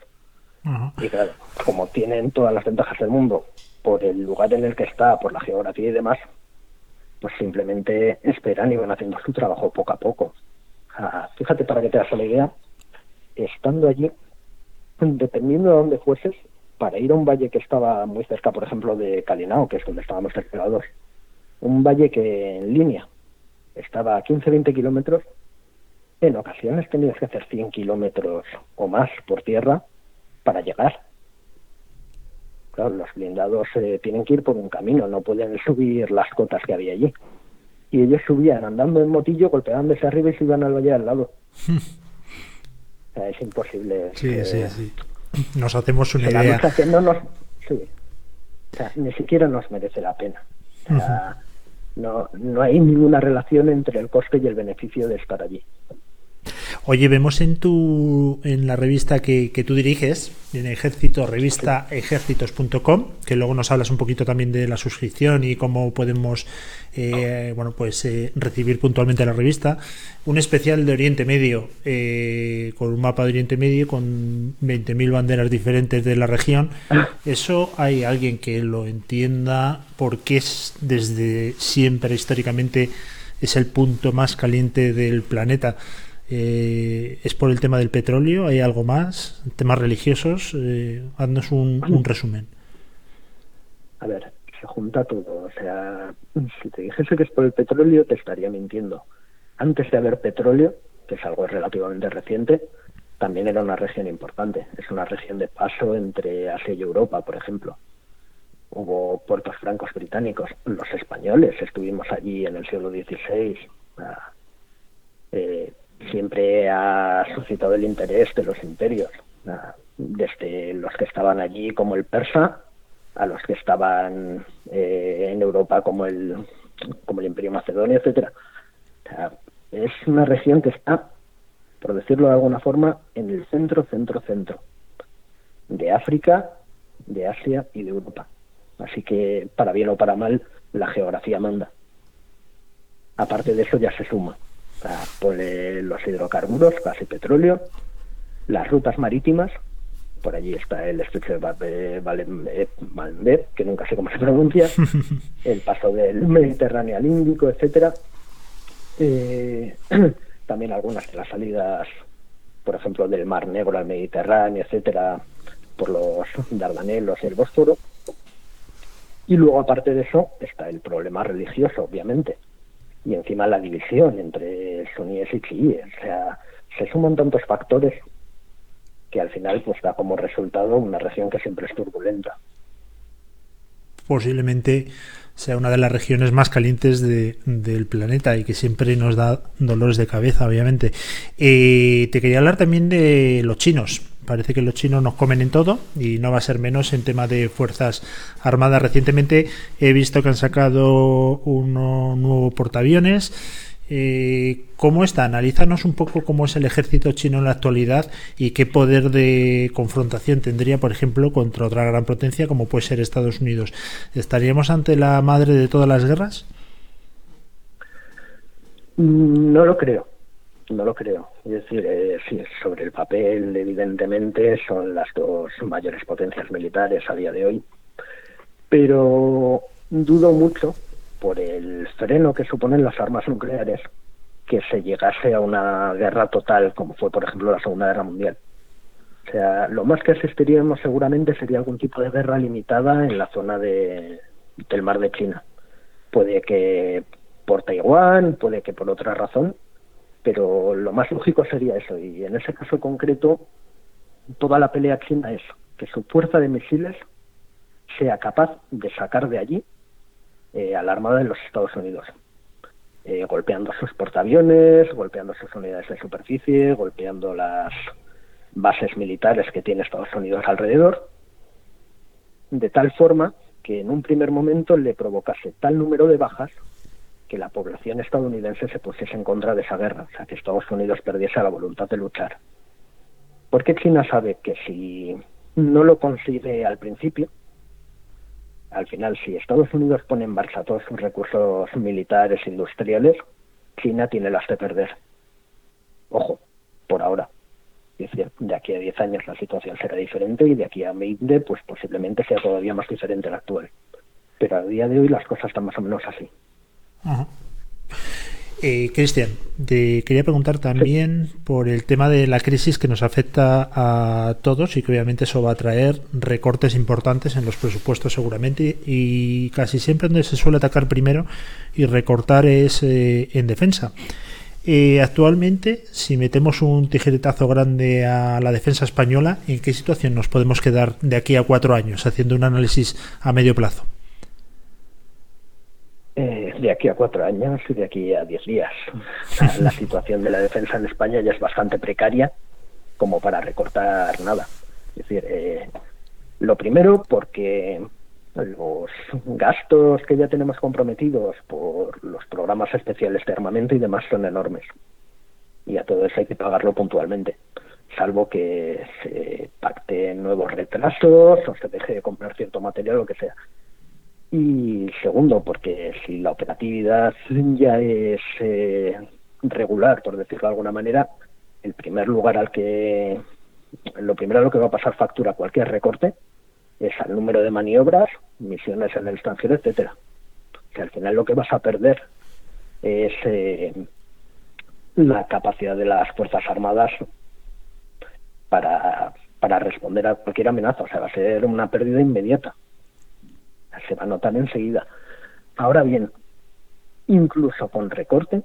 Y claro, como tienen todas las ventajas del mundo por el lugar en el que está, por la geografía y demás, pues simplemente esperan y van haciendo su trabajo poco a poco. fíjate para que te hagas la idea, estando allí dependiendo de dónde fueses, para ir a un valle que estaba muy cerca, por ejemplo, de Calinao, que es donde estábamos cercados, un valle que en línea estaba a 15-20 kilómetros, en ocasiones tenías que hacer 100 kilómetros o más por tierra para llegar. Claro, los blindados eh, tienen que ir por un camino, no pueden subir las cotas que había allí. Y ellos subían andando en motillo, golpeándose arriba y se iban al valle al lado. es imposible. Sí, sí, sí. Nos hacemos una idea. no nos, sí. o sea, ni siquiera nos merece la pena. O sea, no, no hay ninguna relación entre el coste y el beneficio de estar allí. Oye, vemos en tu en la revista que, que tú diriges, en Ejército, revista ejércitos.com, que luego nos hablas un poquito también de la suscripción y cómo podemos eh, bueno pues eh, recibir puntualmente la revista, un especial de Oriente Medio, eh, con un mapa de Oriente Medio, con 20.000 banderas diferentes de la región. Eso hay alguien que lo entienda porque es desde siempre históricamente es el punto más caliente del planeta. Eh, ¿Es por el tema del petróleo? ¿Hay algo más? ¿Temas religiosos? Eh, haznos un, un, resumen. A ver, se junta todo. O sea, si te dijese que es por el petróleo, te estaría mintiendo. Antes de haber petróleo, que es algo relativamente reciente, también era una región importante. Es una región de paso entre Asia y Europa, por ejemplo hubo puertos francos británicos, los españoles estuvimos allí en el siglo XVI. Eh, siempre ha suscitado el interés de los imperios, desde los que estaban allí como el persa a los que estaban eh, en Europa como el como el Imperio Macedonio, etcétera. es una región que está, por decirlo de alguna forma, en el centro, centro, centro de África, de Asia y de Europa. Así que, para bien o para mal, la geografía manda. Aparte de eso, ya se suma pone los hidrocarburos, gas y petróleo, las rutas marítimas, por allí está el estrecho de Valender, que nunca sé cómo se pronuncia, el paso del Mediterráneo al Índico, etcétera. Eh, también algunas de las salidas, por ejemplo, del Mar Negro al Mediterráneo, etcétera, por los Dardanelos y el Bósforo. Y luego, aparte de eso, está el problema religioso, obviamente. Y encima la división entre suníes y chiíes. O sea, se suman tantos factores que al final pues da como resultado una región que siempre es turbulenta. Posiblemente sea una de las regiones más calientes del planeta y que siempre nos da dolores de cabeza, obviamente. Eh, te quería hablar también de los chinos. Parece que los chinos nos comen en todo y no va a ser menos en tema de fuerzas armadas. Recientemente he visto que han sacado un nuevo portaaviones. Eh, ¿Cómo está? Analízanos un poco cómo es el ejército chino en la actualidad y qué poder de confrontación tendría, por ejemplo, contra otra gran potencia como puede ser Estados Unidos. ¿Estaríamos ante la madre de todas las guerras? No lo creo no lo creo. Es decir, eh, sí, sobre el papel, evidentemente, son las dos mayores potencias militares a día de hoy. Pero dudo mucho, por el freno que suponen las armas nucleares, que se llegase a una guerra total, como fue, por ejemplo, la Segunda Guerra Mundial. O sea, lo más que asistiríamos seguramente sería algún tipo de guerra limitada en la zona de, del mar de China. Puede que por Taiwán, puede que por otra razón, pero lo más lógico sería eso. Y en ese caso concreto, toda la pelea china es que su fuerza de misiles sea capaz de sacar de allí eh, a la Armada de los Estados Unidos, eh, golpeando sus portaaviones, golpeando sus unidades de superficie, golpeando las bases militares que tiene Estados Unidos alrededor, de tal forma que en un primer momento le provocase tal número de bajas que la población estadounidense se pusiese en contra de esa guerra, o sea, que Estados Unidos perdiese la voluntad de luchar. Porque China sabe que si no lo consigue al principio, al final, si Estados Unidos pone en marcha todos sus recursos militares industriales, China tiene las de perder. Ojo, por ahora. Es decir, de aquí a 10 años la situación será diferente y de aquí a 20, pues posiblemente sea todavía más diferente la actual. Pero a día de hoy las cosas están más o menos así. Eh, Cristian, te quería preguntar también por el tema de la crisis que nos afecta a todos y que obviamente eso va a traer recortes importantes en los presupuestos seguramente y casi siempre donde se suele atacar primero y recortar es eh, en defensa. Eh, actualmente, si metemos un tijeretazo grande a la defensa española, ¿en qué situación nos podemos quedar de aquí a cuatro años haciendo un análisis a medio plazo? Eh, de aquí a cuatro años y de aquí a diez días. la situación de la defensa en España ya es bastante precaria como para recortar nada. Es decir, eh, lo primero porque los gastos que ya tenemos comprometidos por los programas especiales de armamento y demás son enormes. y a todo eso hay que pagarlo puntualmente, salvo que se pacten nuevos retrasos o se deje de comprar cierto material o lo que sea. Y segundo, porque si la operatividad ya es eh, regular, por decirlo de alguna manera, el primer lugar al que, lo primero a lo que va a pasar factura cualquier recorte es al número de maniobras, misiones en el extranjero, etcétera. Que al final lo que vas a perder es eh, la capacidad de las Fuerzas Armadas para, para responder a cualquier amenaza. O sea, va a ser una pérdida inmediata. Se va a notar enseguida. Ahora bien, incluso con recorte,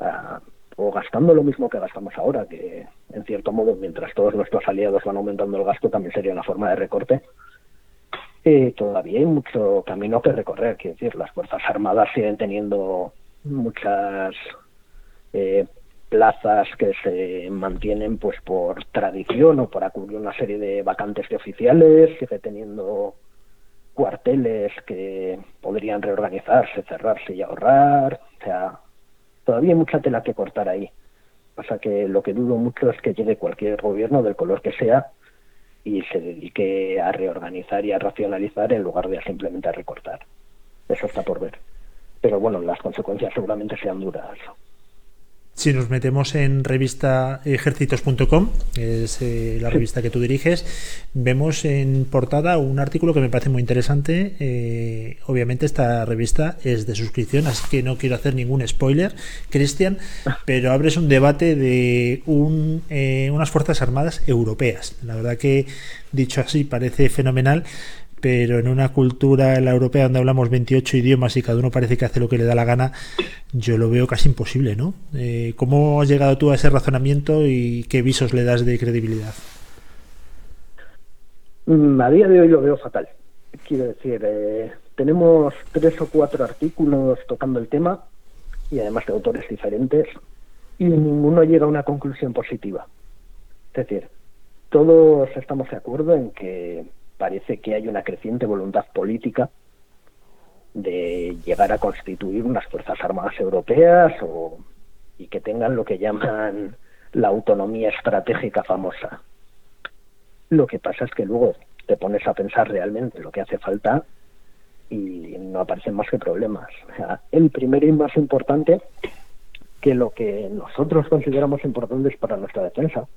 ah, o gastando lo mismo que gastamos ahora, que en cierto modo, mientras todos nuestros aliados van aumentando el gasto, también sería una forma de recorte, eh, todavía hay mucho camino que recorrer. Quiero decir, las Fuerzas Armadas siguen teniendo muchas eh, plazas que se mantienen pues por tradición o por acudir una serie de vacantes de oficiales, sigue teniendo cuarteles que podrían reorganizarse, cerrarse y ahorrar, o sea, todavía hay mucha tela que cortar ahí. Pasa que lo que dudo mucho es que llegue cualquier gobierno del color que sea y se dedique a reorganizar y a racionalizar en lugar de simplemente a recortar. Eso está por ver. Pero bueno, las consecuencias seguramente sean duras. Si nos metemos en revista ejércitos.com, es eh, la revista que tú diriges, vemos en portada un artículo que me parece muy interesante. Eh, obviamente esta revista es de suscripción, así que no quiero hacer ningún spoiler, Cristian, pero abres un debate de un, eh, unas Fuerzas Armadas europeas. La verdad que, dicho así, parece fenomenal pero en una cultura la europea donde hablamos 28 idiomas y cada uno parece que hace lo que le da la gana, yo lo veo casi imposible, ¿no? Eh, ¿Cómo has llegado tú a ese razonamiento y qué visos le das de credibilidad? Mm, a día de hoy lo veo fatal. Quiero decir, eh, tenemos tres o cuatro artículos tocando el tema y además de autores diferentes y ninguno llega a una conclusión positiva. Es decir, todos estamos de acuerdo en que parece que hay una creciente voluntad política de llegar a constituir unas fuerzas armadas europeas o, y que tengan lo que llaman la autonomía estratégica famosa. Lo que pasa es que luego te pones a pensar realmente lo que hace falta y no aparecen más que problemas. el primero y más importante que lo que nosotros consideramos importantes para nuestra defensa,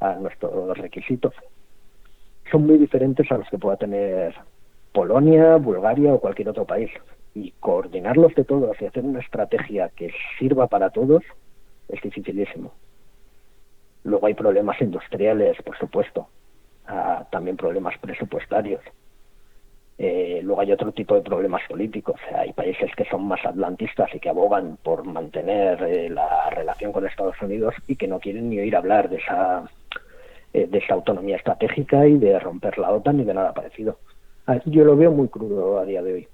a nuestros requisitos, son muy diferentes a los que pueda tener Polonia, Bulgaria o cualquier otro país. Y coordinarlos de todos y hacer una estrategia que sirva para todos es dificilísimo. Luego hay problemas industriales, por supuesto, ah, también problemas presupuestarios. Eh, luego hay otro tipo de problemas políticos. Hay países que son más atlantistas y que abogan por mantener eh, la relación con Estados Unidos y que no quieren ni oír hablar de esa eh, de esa autonomía estratégica y de romper la OTAN y de nada parecido. Ah, yo lo veo muy crudo a día de hoy.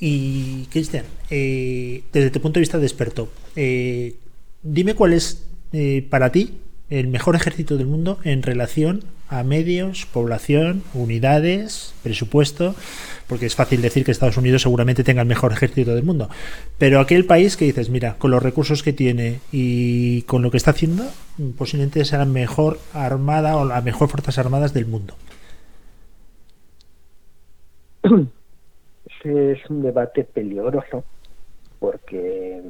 Y Cristian, eh, desde tu punto de vista de experto, eh, dime cuál es para ti el mejor ejército del mundo en relación a medios, población, unidades, presupuesto, porque es fácil decir que Estados Unidos seguramente tenga el mejor ejército del mundo, pero aquel país que dices, mira, con los recursos que tiene y con lo que está haciendo, posiblemente sea la mejor armada o la mejor fuerzas armadas del mundo. Ese es un debate peligroso porque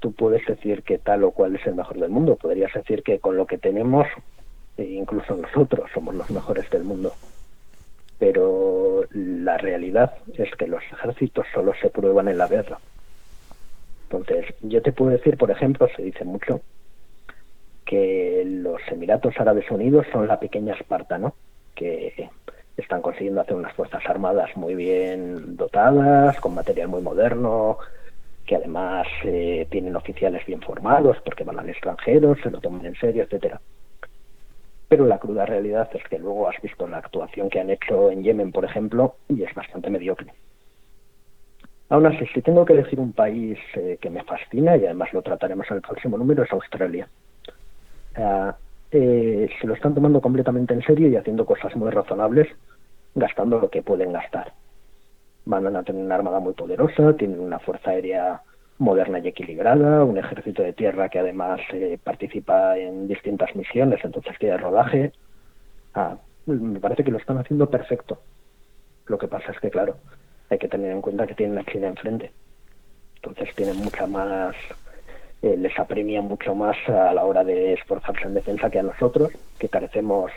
tú puedes decir que tal o cual es el mejor del mundo, podrías decir que con lo que tenemos e incluso nosotros somos los mejores del mundo. Pero la realidad es que los ejércitos solo se prueban en la guerra. Entonces, yo te puedo decir, por ejemplo, se dice mucho, que los Emiratos Árabes Unidos son la pequeña Esparta, ¿no? Que están consiguiendo hacer unas fuerzas armadas muy bien dotadas, con material muy moderno, que además eh, tienen oficiales bien formados porque van al extranjero, se lo toman en serio, etcétera pero la cruda realidad es que luego has visto la actuación que han hecho en Yemen, por ejemplo, y es bastante mediocre. Aún así, si tengo que elegir un país eh, que me fascina, y además lo trataremos en el próximo número, es Australia. Ah, eh, se lo están tomando completamente en serio y haciendo cosas muy razonables, gastando lo que pueden gastar. Van a tener una armada muy poderosa, tienen una fuerza aérea moderna y equilibrada, un ejército de tierra que además eh, participa en distintas misiones, entonces tiene rodaje. Ah, me parece que lo están haciendo perfecto. Lo que pasa es que, claro, hay que tener en cuenta que tienen a China enfrente. Entonces tienen mucha más, eh, les apremia mucho más a la hora de esforzarse en defensa que a nosotros, que carecemos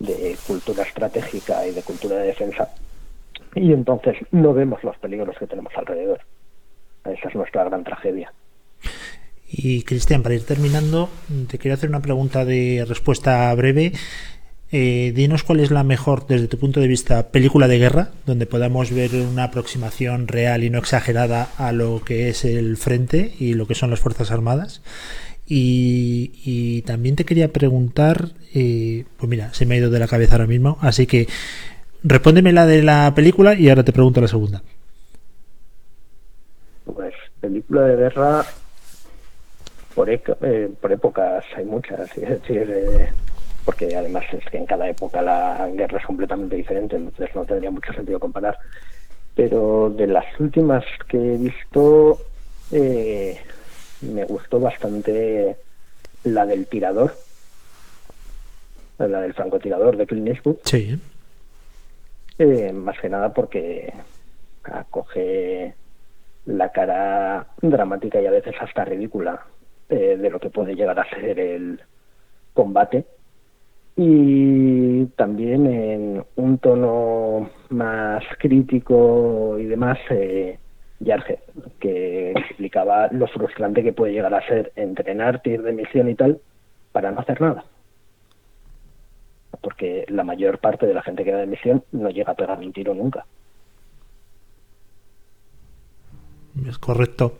de cultura estratégica y de cultura de defensa. Y entonces no vemos los peligros que tenemos alrededor. Esa es nuestra gran tragedia. Y Cristian, para ir terminando, te quiero hacer una pregunta de respuesta breve. Eh, dinos cuál es la mejor, desde tu punto de vista, película de guerra, donde podamos ver una aproximación real y no exagerada a lo que es el frente y lo que son las Fuerzas Armadas. Y, también te quería preguntar, eh, pues mira, se me ha ido de la cabeza ahora mismo, así que respóndeme la de la película y ahora te pregunto la segunda. Pues película de guerra, por, eh, por épocas hay muchas, decir, porque además es que en cada época la guerra es completamente diferente, entonces no tendría mucho sentido comparar. Pero de las últimas que he visto, eh, me gustó bastante la del tirador, la del francotirador de Clint Eastwood. Sí. Eh, más que nada porque acoge la cara dramática y a veces hasta ridícula eh, de lo que puede llegar a ser el combate y también en un tono más crítico y demás, eh, que explicaba lo frustrante que puede llegar a ser entrenar, ir de misión y tal, para no hacer nada. Porque la mayor parte de la gente que va de misión no llega a pegar un tiro nunca. Es correcto.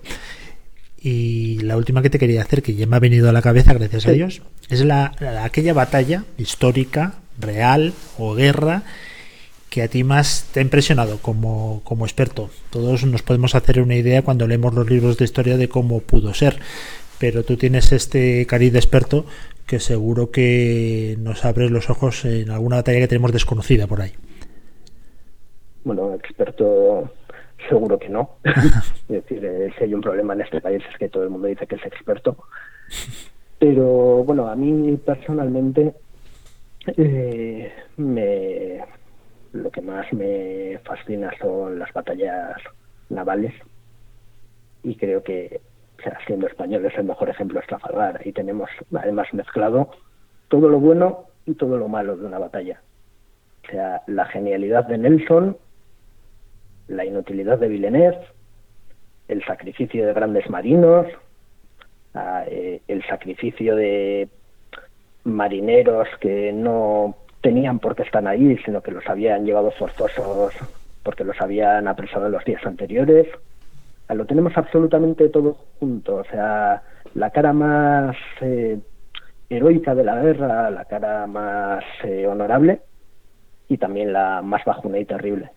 Y la última que te quería hacer, que ya me ha venido a la cabeza, gracias a Dios, es la, aquella batalla histórica, real o guerra que a ti más te ha impresionado como, como experto. Todos nos podemos hacer una idea cuando leemos los libros de historia de cómo pudo ser, pero tú tienes este cariz de experto que seguro que nos abre los ojos en alguna batalla que tenemos desconocida por ahí. Bueno, experto Seguro que no. es decir, eh, si hay un problema en este país es que todo el mundo dice que es experto. Pero bueno, a mí personalmente eh, me, lo que más me fascina son las batallas navales y creo que siendo español es el mejor ejemplo es Trafalgar y tenemos además mezclado todo lo bueno y todo lo malo de una batalla. O sea, la genialidad de Nelson la inutilidad de Villeneuve, el sacrificio de grandes marinos, ah, eh, el sacrificio de marineros que no tenían por qué estar ahí, sino que los habían llevado forzosos porque los habían apresado los días anteriores. Lo tenemos absolutamente todo junto, o sea, la cara más eh, heroica de la guerra, la cara más eh, honorable y también la más bajuna y terrible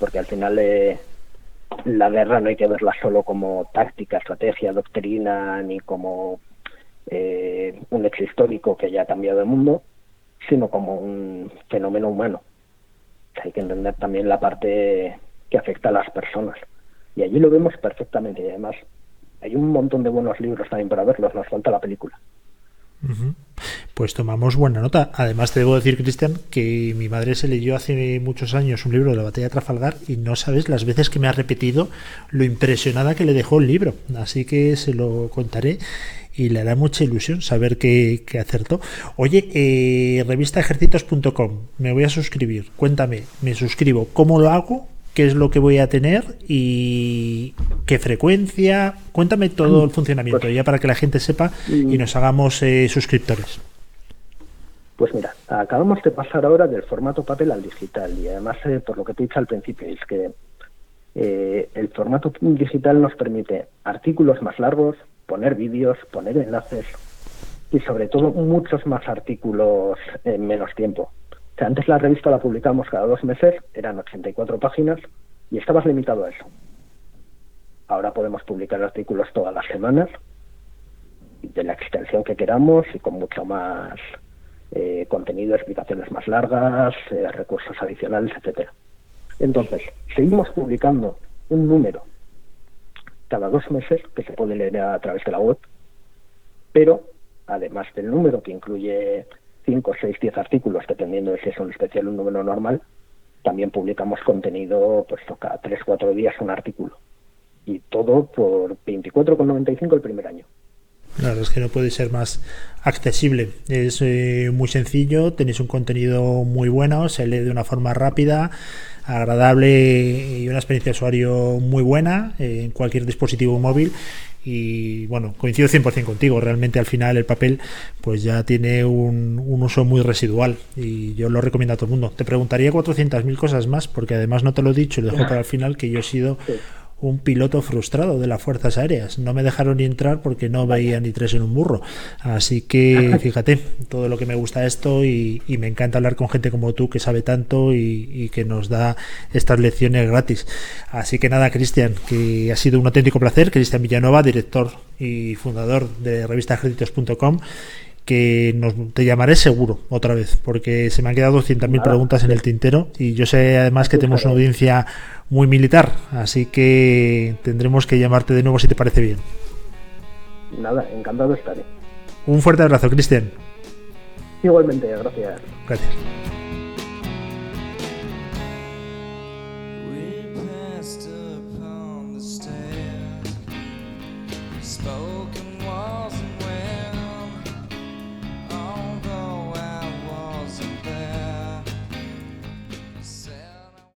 porque al final eh, la guerra no hay que verla solo como táctica, estrategia, doctrina, ni como eh, un hecho histórico que haya cambiado el mundo, sino como un fenómeno humano. Hay que entender también la parte que afecta a las personas. Y allí lo vemos perfectamente. Y además hay un montón de buenos libros también para verlos, nos falta la película. Pues tomamos buena nota. Además, te debo decir, Cristian, que mi madre se leyó hace muchos años un libro de la batalla de Trafalgar y no sabes las veces que me ha repetido lo impresionada que le dejó el libro. Así que se lo contaré y le hará mucha ilusión saber que, acertó. Oye, eh, revistaejercitos.com, me voy a suscribir. Cuéntame, me suscribo. ¿Cómo lo hago? Qué es lo que voy a tener y qué frecuencia. Cuéntame todo el funcionamiento, pues ya para que la gente sepa y nos hagamos eh, suscriptores. Pues mira, acabamos de pasar ahora del formato papel al digital y además, eh, por lo que te he dicho al principio, es que eh, el formato digital nos permite artículos más largos, poner vídeos, poner enlaces y sobre todo muchos más artículos en menos tiempo antes la revista la publicamos cada dos meses, eran 84 páginas y estabas limitado a eso. Ahora podemos publicar artículos todas las semanas, de la extensión que queramos y con mucho más eh, contenido, explicaciones más largas, eh, recursos adicionales, etcétera. Entonces, seguimos publicando un número cada dos meses que se puede leer a través de la web, pero además del número que incluye 5, 6, 10 artículos, dependiendo de si es un especial un número normal, también publicamos contenido pues cada 3, 4 días un artículo. Y todo por 24,95 el primer año. La verdad es que no puede ser más accesible. Es eh, muy sencillo, tenéis un contenido muy bueno, se lee de una forma rápida, agradable y una experiencia de usuario muy buena en cualquier dispositivo móvil y bueno, coincido 100% contigo, realmente al final el papel pues ya tiene un, un, uso muy residual y yo lo recomiendo a todo el mundo. Te preguntaría 400.000 cosas más porque además no te lo he dicho, lo dejo para el final que yo he sido un piloto frustrado de las fuerzas aéreas. No me dejaron ni entrar porque no veía ni tres en un burro. Así que fíjate, todo lo que me gusta esto y, me encanta hablar con gente como tú que sabe tanto y, que nos da estas lecciones gratis. Así que nada, Cristian, que ha sido un auténtico placer. Cristian Villanova, director y fundador de revistascréditos.com que nos, te llamaré seguro otra vez, porque se me han quedado 200.000 preguntas en el tintero y yo sé además que tenemos una audiencia muy militar, así que tendremos que llamarte de nuevo si te parece bien. Nada, encantado estaré. Un fuerte abrazo, Cristian. Igualmente, gracias. Gracias.